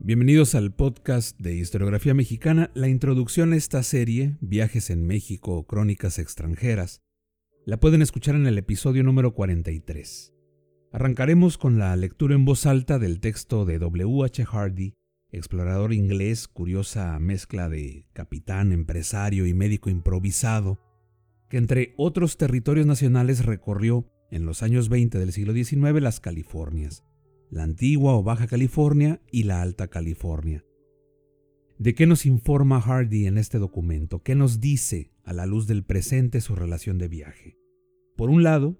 Bienvenidos al podcast de Historiografía Mexicana. La introducción a esta serie, Viajes en México o Crónicas extranjeras, la pueden escuchar en el episodio número 43. Arrancaremos con la lectura en voz alta del texto de W. H. Hardy, explorador inglés, curiosa mezcla de capitán, empresario y médico improvisado, que entre otros territorios nacionales recorrió en los años 20 del siglo XIX las Californias la antigua o Baja California y la Alta California. ¿De qué nos informa Hardy en este documento? ¿Qué nos dice a la luz del presente su relación de viaje? Por un lado,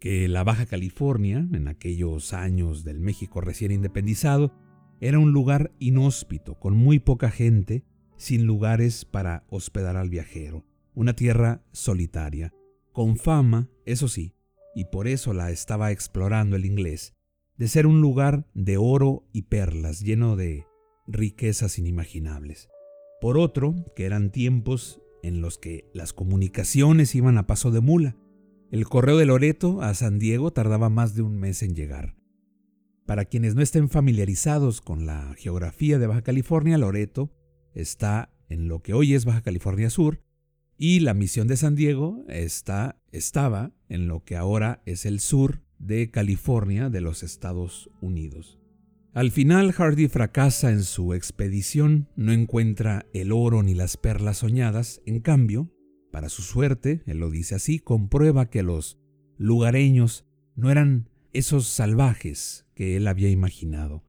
que la Baja California, en aquellos años del México recién independizado, era un lugar inhóspito, con muy poca gente, sin lugares para hospedar al viajero, una tierra solitaria, con fama, eso sí, y por eso la estaba explorando el inglés, de ser un lugar de oro y perlas lleno de riquezas inimaginables. Por otro, que eran tiempos en los que las comunicaciones iban a paso de mula. El correo de Loreto a San Diego tardaba más de un mes en llegar. Para quienes no estén familiarizados con la geografía de Baja California, Loreto está en lo que hoy es Baja California Sur y la misión de San Diego está, estaba en lo que ahora es el sur de California de los Estados Unidos. Al final Hardy fracasa en su expedición, no encuentra el oro ni las perlas soñadas, en cambio, para su suerte, él lo dice así, comprueba que los lugareños no eran esos salvajes que él había imaginado.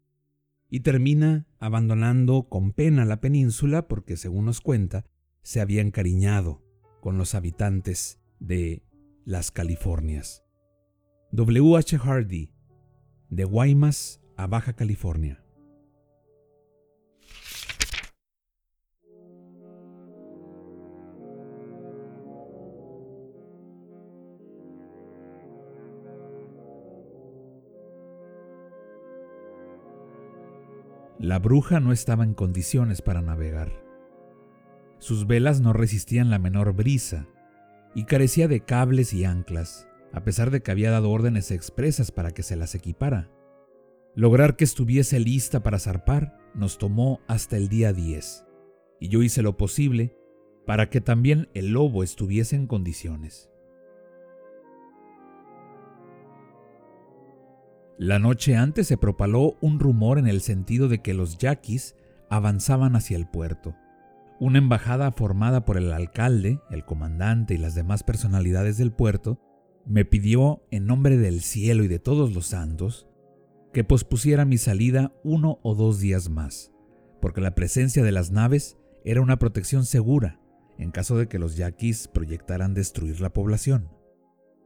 Y termina abandonando con pena la península porque, según nos cuenta, se había encariñado con los habitantes de las Californias. W. H. Hardy, de Guaymas a Baja California. La bruja no estaba en condiciones para navegar. Sus velas no resistían la menor brisa y carecía de cables y anclas a pesar de que había dado órdenes expresas para que se las equipara. Lograr que estuviese lista para zarpar nos tomó hasta el día 10, y yo hice lo posible para que también el lobo estuviese en condiciones. La noche antes se propaló un rumor en el sentido de que los yaquis avanzaban hacia el puerto. Una embajada formada por el alcalde, el comandante y las demás personalidades del puerto me pidió, en nombre del cielo y de todos los santos, que pospusiera mi salida uno o dos días más, porque la presencia de las naves era una protección segura en caso de que los yaquis proyectaran destruir la población.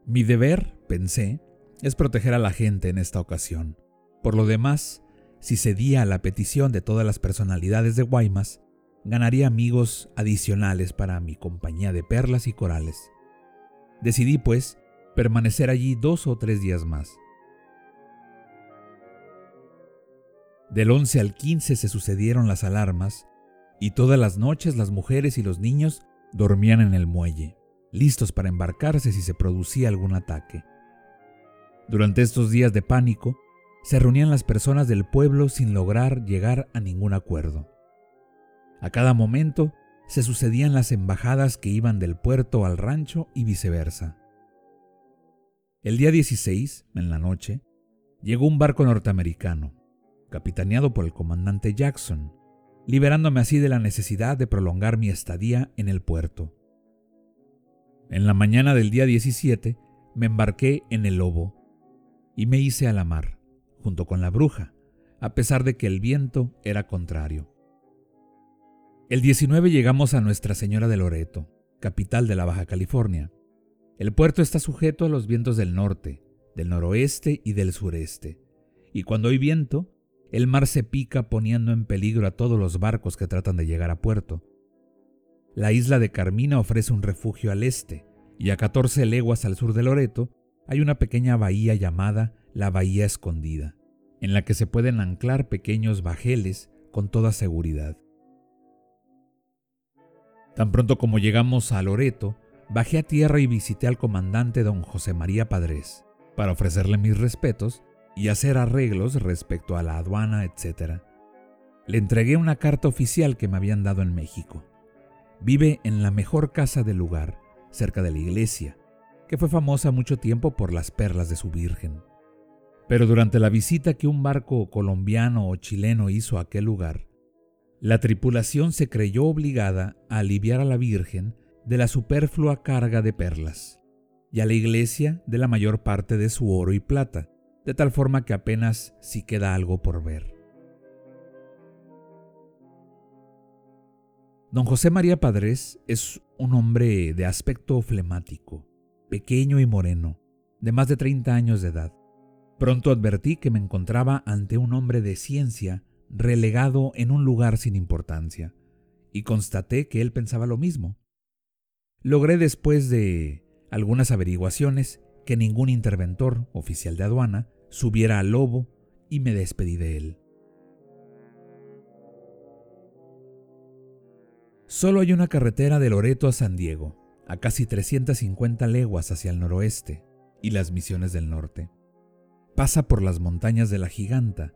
Mi deber, pensé, es proteger a la gente en esta ocasión. Por lo demás, si cedía a la petición de todas las personalidades de Guaymas, ganaría amigos adicionales para mi compañía de perlas y corales. Decidí, pues, permanecer allí dos o tres días más. Del 11 al 15 se sucedieron las alarmas y todas las noches las mujeres y los niños dormían en el muelle, listos para embarcarse si se producía algún ataque. Durante estos días de pánico, se reunían las personas del pueblo sin lograr llegar a ningún acuerdo. A cada momento se sucedían las embajadas que iban del puerto al rancho y viceversa. El día 16, en la noche, llegó un barco norteamericano, capitaneado por el comandante Jackson, liberándome así de la necesidad de prolongar mi estadía en el puerto. En la mañana del día 17 me embarqué en el Lobo y me hice a la mar, junto con la bruja, a pesar de que el viento era contrario. El 19 llegamos a Nuestra Señora de Loreto, capital de la Baja California. El puerto está sujeto a los vientos del norte, del noroeste y del sureste. Y cuando hay viento, el mar se pica poniendo en peligro a todos los barcos que tratan de llegar a puerto. La isla de Carmina ofrece un refugio al este, y a 14 leguas al sur de Loreto hay una pequeña bahía llamada la Bahía Escondida, en la que se pueden anclar pequeños bajeles con toda seguridad. Tan pronto como llegamos a Loreto, bajé a tierra y visité al comandante don José María Padres para ofrecerle mis respetos y hacer arreglos respecto a la aduana, etc. Le entregué una carta oficial que me habían dado en México. Vive en la mejor casa del lugar, cerca de la iglesia, que fue famosa mucho tiempo por las perlas de su Virgen. Pero durante la visita que un barco colombiano o chileno hizo a aquel lugar, la tripulación se creyó obligada a aliviar a la Virgen de la superflua carga de perlas y a la iglesia de la mayor parte de su oro y plata, de tal forma que apenas si queda algo por ver. Don José María Padres es un hombre de aspecto flemático, pequeño y moreno, de más de 30 años de edad. Pronto advertí que me encontraba ante un hombre de ciencia relegado en un lugar sin importancia, y constaté que él pensaba lo mismo. Logré después de algunas averiguaciones que ningún interventor oficial de aduana subiera al lobo y me despedí de él. Solo hay una carretera de Loreto a San Diego, a casi 350 leguas hacia el noroeste y las misiones del norte. Pasa por las montañas de la Giganta,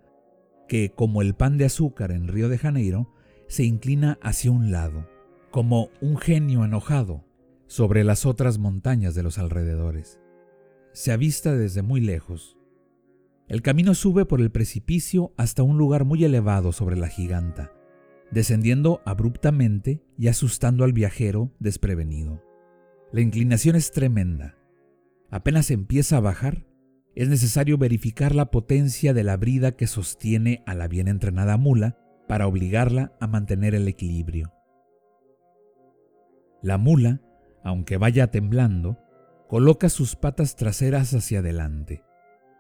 que, como el pan de azúcar en Río de Janeiro, se inclina hacia un lado, como un genio enojado, sobre las otras montañas de los alrededores se avista desde muy lejos. El camino sube por el precipicio hasta un lugar muy elevado sobre la giganta, descendiendo abruptamente y asustando al viajero desprevenido. La inclinación es tremenda. Apenas empieza a bajar, es necesario verificar la potencia de la brida que sostiene a la bien entrenada mula para obligarla a mantener el equilibrio. La mula, aunque vaya temblando, coloca sus patas traseras hacia adelante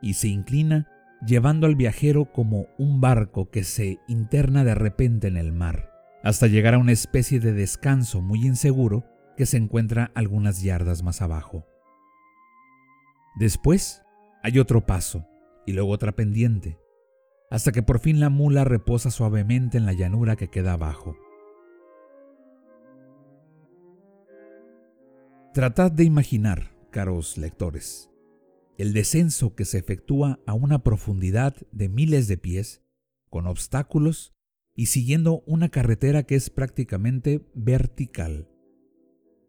y se inclina llevando al viajero como un barco que se interna de repente en el mar, hasta llegar a una especie de descanso muy inseguro que se encuentra algunas yardas más abajo. Después hay otro paso y luego otra pendiente, hasta que por fin la mula reposa suavemente en la llanura que queda abajo. Tratad de imaginar caros lectores, el descenso que se efectúa a una profundidad de miles de pies, con obstáculos y siguiendo una carretera que es prácticamente vertical.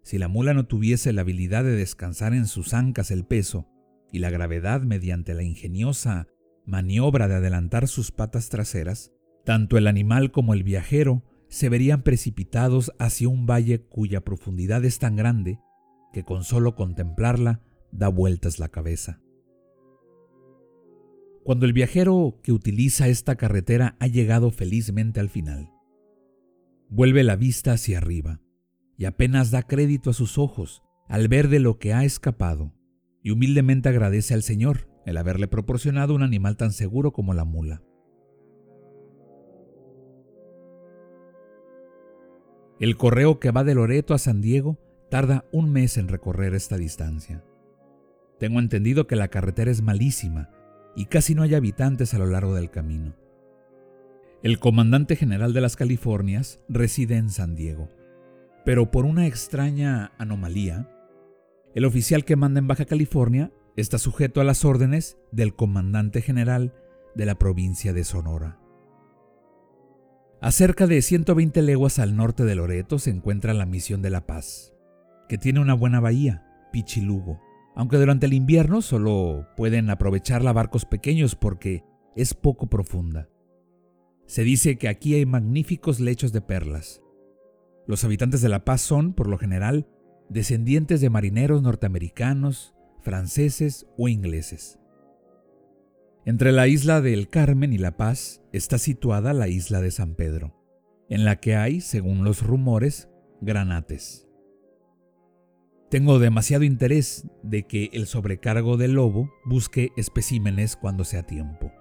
Si la mula no tuviese la habilidad de descansar en sus ancas el peso y la gravedad mediante la ingeniosa maniobra de adelantar sus patas traseras, tanto el animal como el viajero se verían precipitados hacia un valle cuya profundidad es tan grande que con solo contemplarla da vueltas la cabeza. Cuando el viajero que utiliza esta carretera ha llegado felizmente al final, vuelve la vista hacia arriba y apenas da crédito a sus ojos al ver de lo que ha escapado y humildemente agradece al Señor el haberle proporcionado un animal tan seguro como la mula. El correo que va de Loreto a San Diego tarda un mes en recorrer esta distancia. Tengo entendido que la carretera es malísima y casi no hay habitantes a lo largo del camino. El comandante general de las Californias reside en San Diego, pero por una extraña anomalía, el oficial que manda en Baja California está sujeto a las órdenes del comandante general de la provincia de Sonora. A cerca de 120 leguas al norte de Loreto se encuentra la Misión de la Paz, que tiene una buena bahía, Pichilugo, aunque durante el invierno solo pueden aprovecharla barcos pequeños porque es poco profunda. Se dice que aquí hay magníficos lechos de perlas. Los habitantes de La Paz son, por lo general, descendientes de marineros norteamericanos, franceses o ingleses. Entre la isla del Carmen y La Paz está situada la isla de San Pedro, en la que hay, según los rumores, granates. Tengo demasiado interés de que el sobrecargo del lobo busque especímenes cuando sea tiempo.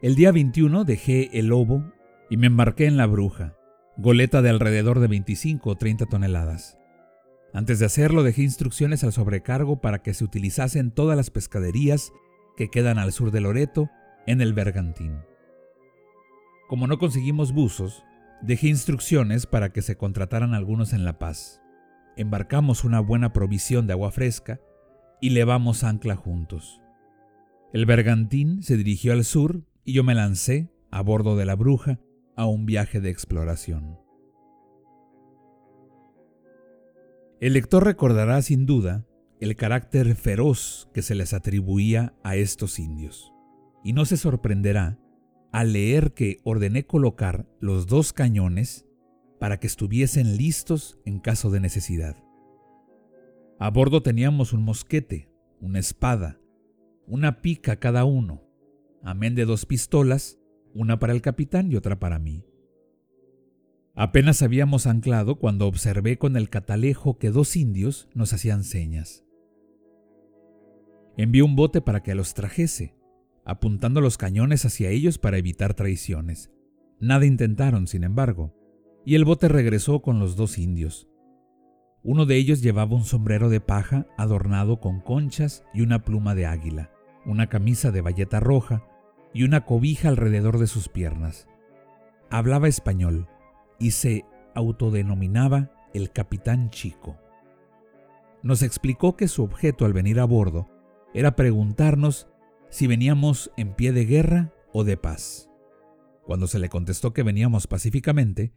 El día 21 dejé el lobo y me embarqué en la bruja, goleta de alrededor de 25 o 30 toneladas. Antes de hacerlo dejé instrucciones al sobrecargo para que se utilizasen todas las pescaderías que quedan al sur de Loreto en el Bergantín. Como no conseguimos buzos, dejé instrucciones para que se contrataran algunos en La Paz. Embarcamos una buena provisión de agua fresca y levamos ancla juntos. El bergantín se dirigió al sur y yo me lancé, a bordo de la bruja, a un viaje de exploración. El lector recordará sin duda el carácter feroz que se les atribuía a estos indios, y no se sorprenderá al leer que ordené colocar los dos cañones para que estuviesen listos en caso de necesidad. A bordo teníamos un mosquete, una espada, una pica cada uno, amén de dos pistolas, una para el capitán y otra para mí. Apenas habíamos anclado cuando observé con el catalejo que dos indios nos hacían señas. Envié un bote para que los trajese, apuntando los cañones hacia ellos para evitar traiciones. Nada intentaron, sin embargo, y el bote regresó con los dos indios. Uno de ellos llevaba un sombrero de paja adornado con conchas y una pluma de águila, una camisa de bayeta roja y una cobija alrededor de sus piernas. Hablaba español y se autodenominaba el capitán chico. Nos explicó que su objeto al venir a bordo era preguntarnos si veníamos en pie de guerra o de paz. Cuando se le contestó que veníamos pacíficamente,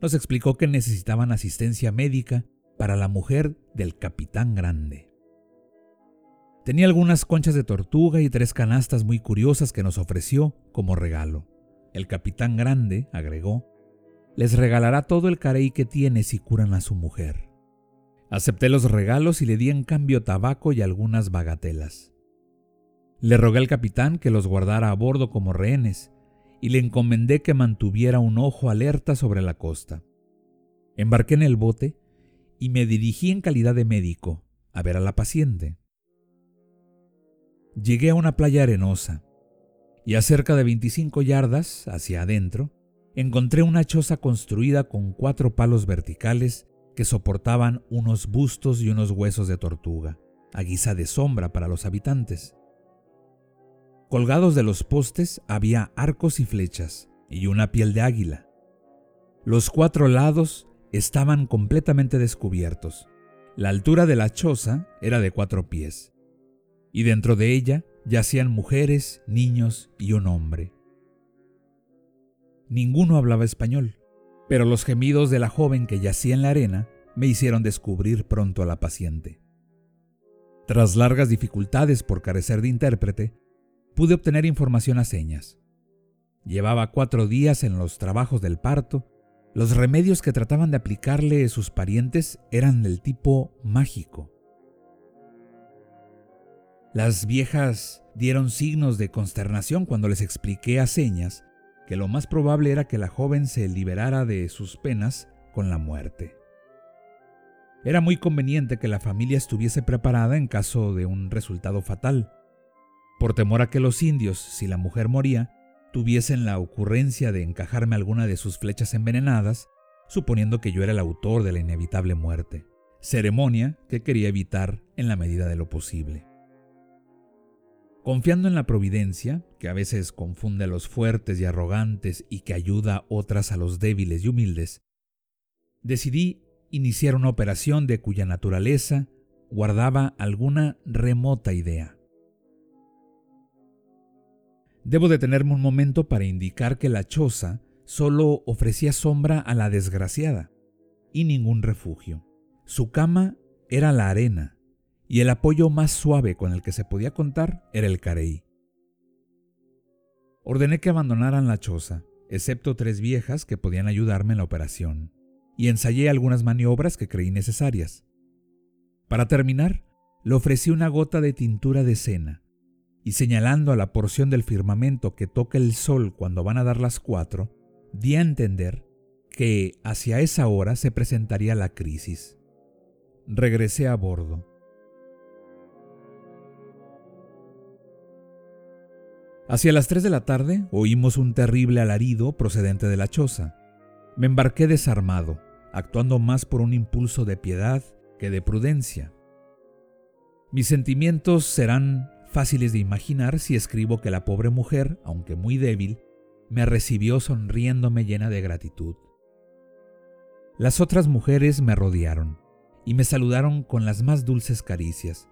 nos explicó que necesitaban asistencia médica para la mujer del capitán grande. Tenía algunas conchas de tortuga y tres canastas muy curiosas que nos ofreció como regalo. El capitán grande, agregó, les regalará todo el carey que tiene si curan a su mujer. Acepté los regalos y le di en cambio tabaco y algunas bagatelas. Le rogué al capitán que los guardara a bordo como rehenes y le encomendé que mantuviera un ojo alerta sobre la costa. Embarqué en el bote y me dirigí en calidad de médico a ver a la paciente. Llegué a una playa arenosa y a cerca de 25 yardas hacia adentro encontré una choza construida con cuatro palos verticales que soportaban unos bustos y unos huesos de tortuga, a guisa de sombra para los habitantes. Colgados de los postes había arcos y flechas y una piel de águila. Los cuatro lados estaban completamente descubiertos. La altura de la choza era de cuatro pies, y dentro de ella yacían mujeres, niños y un hombre. Ninguno hablaba español, pero los gemidos de la joven que yacía en la arena me hicieron descubrir pronto a la paciente. Tras largas dificultades por carecer de intérprete, pude obtener información a señas. Llevaba cuatro días en los trabajos del parto. Los remedios que trataban de aplicarle sus parientes eran del tipo mágico. Las viejas dieron signos de consternación cuando les expliqué a señas que lo más probable era que la joven se liberara de sus penas con la muerte. Era muy conveniente que la familia estuviese preparada en caso de un resultado fatal por temor a que los indios, si la mujer moría, tuviesen la ocurrencia de encajarme alguna de sus flechas envenenadas, suponiendo que yo era el autor de la inevitable muerte, ceremonia que quería evitar en la medida de lo posible. Confiando en la providencia, que a veces confunde a los fuertes y arrogantes y que ayuda otras a los débiles y humildes, decidí iniciar una operación de cuya naturaleza guardaba alguna remota idea. Debo detenerme un momento para indicar que la choza solo ofrecía sombra a la desgraciada y ningún refugio. Su cama era la arena y el apoyo más suave con el que se podía contar era el carey. Ordené que abandonaran la choza, excepto tres viejas que podían ayudarme en la operación, y ensayé algunas maniobras que creí necesarias. Para terminar, le ofrecí una gota de tintura de cena y señalando a la porción del firmamento que toca el sol cuando van a dar las cuatro, di a entender que hacia esa hora se presentaría la crisis. Regresé a bordo. Hacia las 3 de la tarde oímos un terrible alarido procedente de la choza. Me embarqué desarmado, actuando más por un impulso de piedad que de prudencia. Mis sentimientos serán fáciles de imaginar si escribo que la pobre mujer, aunque muy débil, me recibió sonriéndome llena de gratitud. Las otras mujeres me rodearon y me saludaron con las más dulces caricias.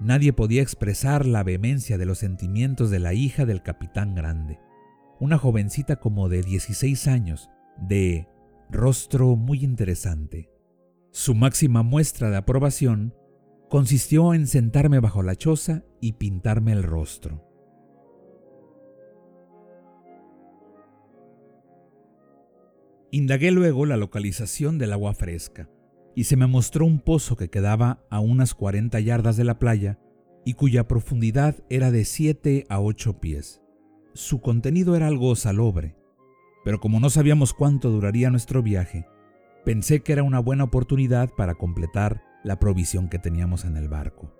Nadie podía expresar la vehemencia de los sentimientos de la hija del capitán grande, una jovencita como de 16 años, de rostro muy interesante. Su máxima muestra de aprobación consistió en sentarme bajo la choza y pintarme el rostro. Indagué luego la localización del agua fresca y se me mostró un pozo que quedaba a unas 40 yardas de la playa y cuya profundidad era de 7 a 8 pies. Su contenido era algo salobre, pero como no sabíamos cuánto duraría nuestro viaje, pensé que era una buena oportunidad para completar la provisión que teníamos en el barco.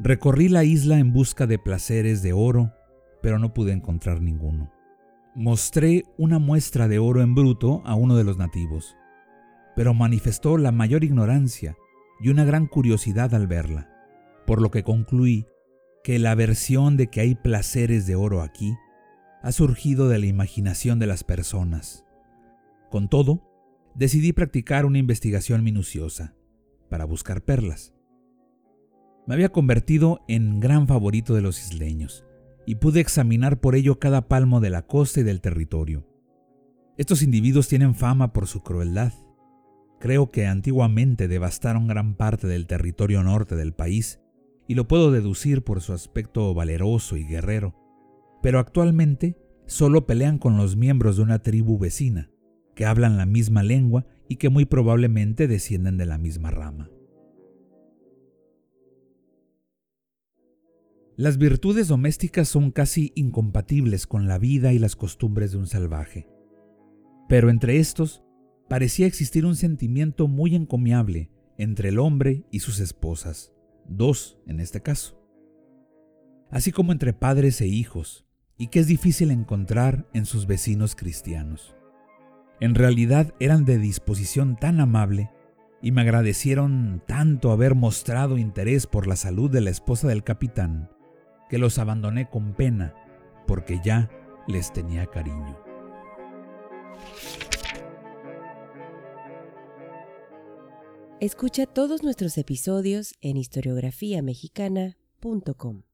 Recorrí la isla en busca de placeres de oro, pero no pude encontrar ninguno mostré una muestra de oro en bruto a uno de los nativos, pero manifestó la mayor ignorancia y una gran curiosidad al verla, por lo que concluí que la versión de que hay placeres de oro aquí ha surgido de la imaginación de las personas. Con todo, decidí practicar una investigación minuciosa para buscar perlas. Me había convertido en gran favorito de los isleños y pude examinar por ello cada palmo de la costa y del territorio. Estos individuos tienen fama por su crueldad. Creo que antiguamente devastaron gran parte del territorio norte del país, y lo puedo deducir por su aspecto valeroso y guerrero, pero actualmente solo pelean con los miembros de una tribu vecina, que hablan la misma lengua y que muy probablemente descienden de la misma rama. Las virtudes domésticas son casi incompatibles con la vida y las costumbres de un salvaje. Pero entre estos parecía existir un sentimiento muy encomiable entre el hombre y sus esposas, dos en este caso, así como entre padres e hijos, y que es difícil encontrar en sus vecinos cristianos. En realidad eran de disposición tan amable y me agradecieron tanto haber mostrado interés por la salud de la esposa del capitán, que los abandoné con pena, porque ya les tenía cariño. Escucha todos nuestros episodios en historiografiamexicana.com.